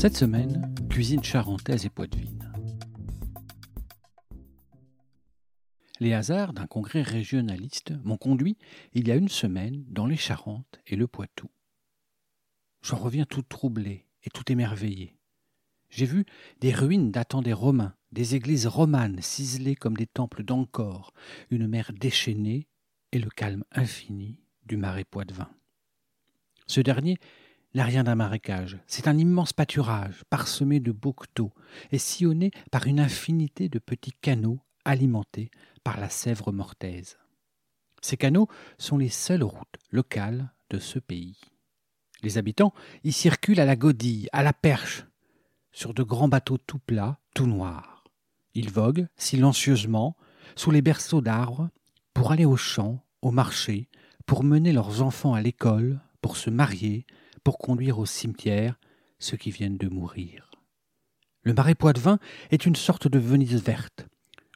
Cette semaine, cuisine charentaise et poitevine. Les hasards d'un congrès régionaliste m'ont conduit, il y a une semaine, dans les Charentes et le Poitou. J'en reviens tout troublé et tout émerveillé. J'ai vu des ruines datant des Romains, des églises romanes ciselées comme des temples d'Ancor, une mer déchaînée et le calme infini du marais Poitevin. Ce dernier rien d'un marécage, c'est un immense pâturage parsemé de bouqueteaux et sillonné par une infinité de petits canaux alimentés par la Sèvre mortaise. Ces canaux sont les seules routes locales de ce pays. Les habitants y circulent à la godille, à la perche, sur de grands bateaux tout plats, tout noirs. Ils voguent silencieusement sous les berceaux d'arbres pour aller au champ, au marché, pour mener leurs enfants à l'école, pour se marier, pour conduire au cimetière ceux qui viennent de mourir. Le marais Poitevin est une sorte de Venise verte,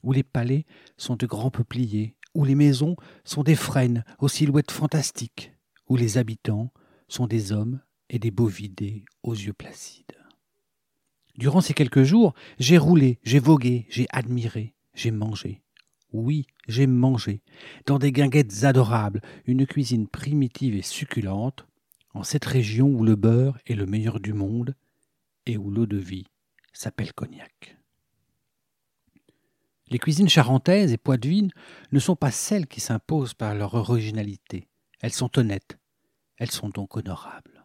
où les palais sont de grands peupliers, où les maisons sont des frênes aux silhouettes fantastiques, où les habitants sont des hommes et des bovidés aux yeux placides. Durant ces quelques jours, j'ai roulé, j'ai vogué, j'ai admiré, j'ai mangé. Oui, j'ai mangé, dans des guinguettes adorables, une cuisine primitive et succulente, en cette région où le beurre est le meilleur du monde et où l'eau de vie s'appelle cognac. Les cuisines charentaises et poitevines ne sont pas celles qui s'imposent par leur originalité. Elles sont honnêtes. Elles sont donc honorables.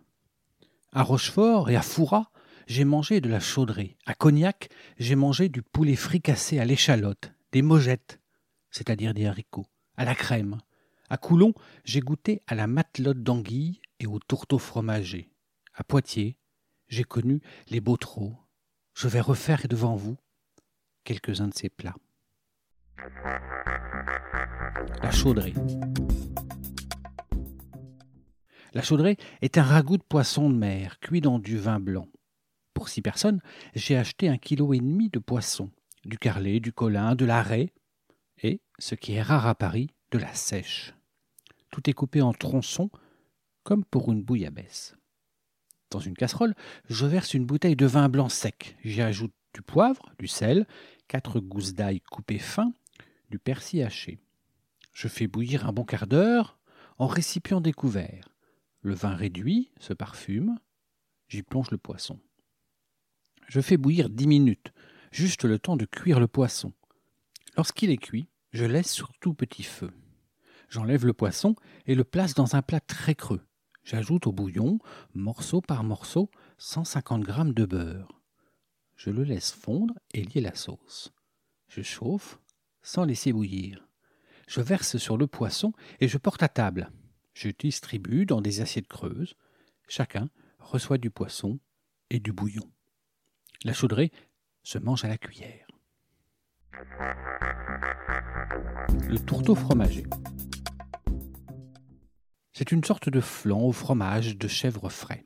À Rochefort et à Fouras, j'ai mangé de la chaudrée. À Cognac, j'ai mangé du poulet fricassé à l'échalote, des mogettes, c'est-à-dire des haricots, à la crème. À Coulon, j'ai goûté à la matelote d'anguille et au tourteau fromager. À Poitiers, j'ai connu les beaux Je vais refaire devant vous quelques-uns de ces plats. La chaudrée. La chaudrée est un ragoût de poisson de mer cuit dans du vin blanc. Pour six personnes, j'ai acheté un kilo et demi de poisson, du carlet, du colin, de la raie et, ce qui est rare à Paris, de la sèche. Tout est coupé en tronçons, comme pour une bouillabaisse. Dans une casserole, je verse une bouteille de vin blanc sec. J'y ajoute du poivre, du sel, quatre gousses d'ail coupées fin, du persil haché. Je fais bouillir un bon quart d'heure en récipient découvert. Le vin réduit se parfume, j'y plonge le poisson. Je fais bouillir dix minutes, juste le temps de cuire le poisson. Lorsqu'il est cuit, je laisse sur tout petit feu. J'enlève le poisson et le place dans un plat très creux. J'ajoute au bouillon, morceau par morceau, 150 g de beurre. Je le laisse fondre et lier la sauce. Je chauffe sans laisser bouillir. Je verse sur le poisson et je porte à table. Je distribue dans des assiettes creuses. Chacun reçoit du poisson et du bouillon. La chaudrée se mange à la cuillère. Le tourteau fromager. C'est une sorte de flan au fromage de chèvre frais.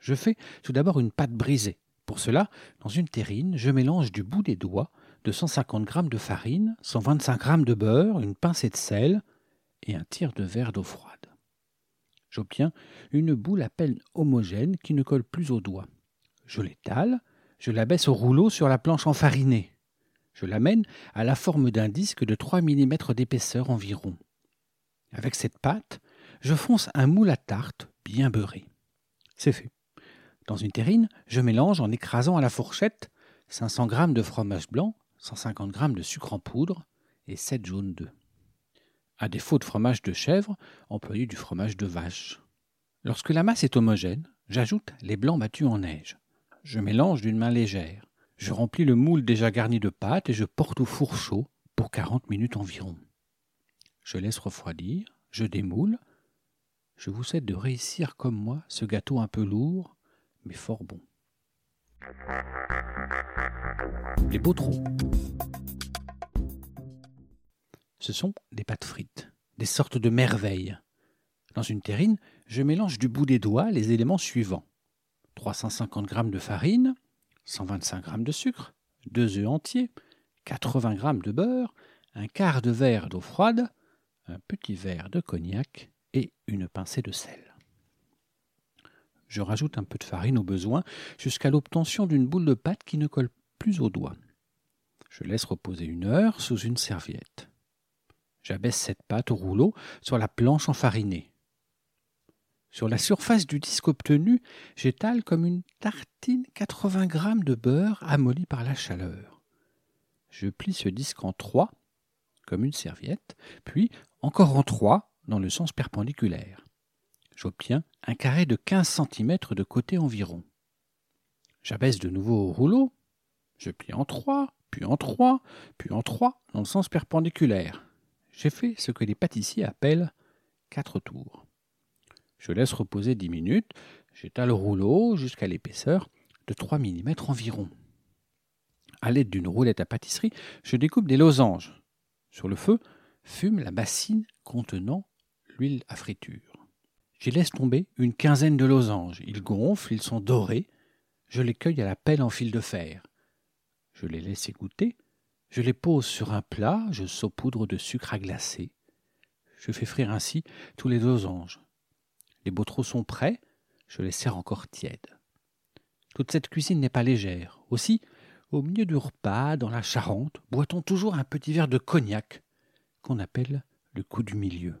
Je fais tout d'abord une pâte brisée. Pour cela, dans une terrine, je mélange du bout des doigts de 150 g de farine, 125 g de beurre, une pincée de sel et un tiers de verre d'eau froide. J'obtiens une boule à peine homogène qui ne colle plus aux doigts. Je l'étale, je la baisse au rouleau sur la planche enfarinée. Je l'amène à la forme d'un disque de 3 mm d'épaisseur environ. Avec cette pâte, je fonce un moule à tarte bien beurré. C'est fait. Dans une terrine, je mélange en écrasant à la fourchette 500 g de fromage blanc, 150 g de sucre en poudre et 7 jaunes d'œufs. À défaut de fromage de chèvre, employez du fromage de vache. Lorsque la masse est homogène, j'ajoute les blancs battus en neige. Je mélange d'une main légère. Je remplis le moule déjà garni de pâte et je porte au four chaud pour 40 minutes environ. Je laisse refroidir, je démoule, je vous souhaite de réussir comme moi ce gâteau un peu lourd, mais fort bon. Les beaux-trous. Ce sont des pâtes frites, des sortes de merveilles. Dans une terrine, je mélange du bout des doigts les éléments suivants 350 g de farine, 125 g de sucre, 2 œufs entiers, 80 g de beurre, un quart de verre d'eau froide, un petit verre de cognac et une pincée de sel. Je rajoute un peu de farine au besoin jusqu'à l'obtention d'une boule de pâte qui ne colle plus aux doigts. Je laisse reposer une heure sous une serviette. J'abaisse cette pâte au rouleau sur la planche enfarinée. Sur la surface du disque obtenu, j'étale comme une tartine 80 g de beurre amolli par la chaleur. Je plie ce disque en trois, comme une serviette, puis encore en trois dans le sens perpendiculaire. J'obtiens un carré de 15 cm de côté environ. J'abaisse de nouveau au rouleau, je plie en trois, puis en trois, puis en trois dans le sens perpendiculaire. J'ai fait ce que les pâtissiers appellent quatre tours. Je laisse reposer 10 minutes, j'étale le rouleau jusqu'à l'épaisseur de 3 mm environ. À l'aide d'une roulette à pâtisserie, je découpe des losanges. Sur le feu, fume la bassine contenant à friture. J'y laisse tomber une quinzaine de losanges. Ils gonflent, ils sont dorés. Je les cueille à la pelle en fil de fer. Je les laisse égoutter. Je les pose sur un plat, je saupoudre de sucre à glacer. Je fais frire ainsi tous les losanges. Les beaux sont prêts, je les sers encore tièdes. Toute cette cuisine n'est pas légère. Aussi, au milieu du repas, dans la Charente, boit-on toujours un petit verre de cognac, qu'on appelle le coup du milieu.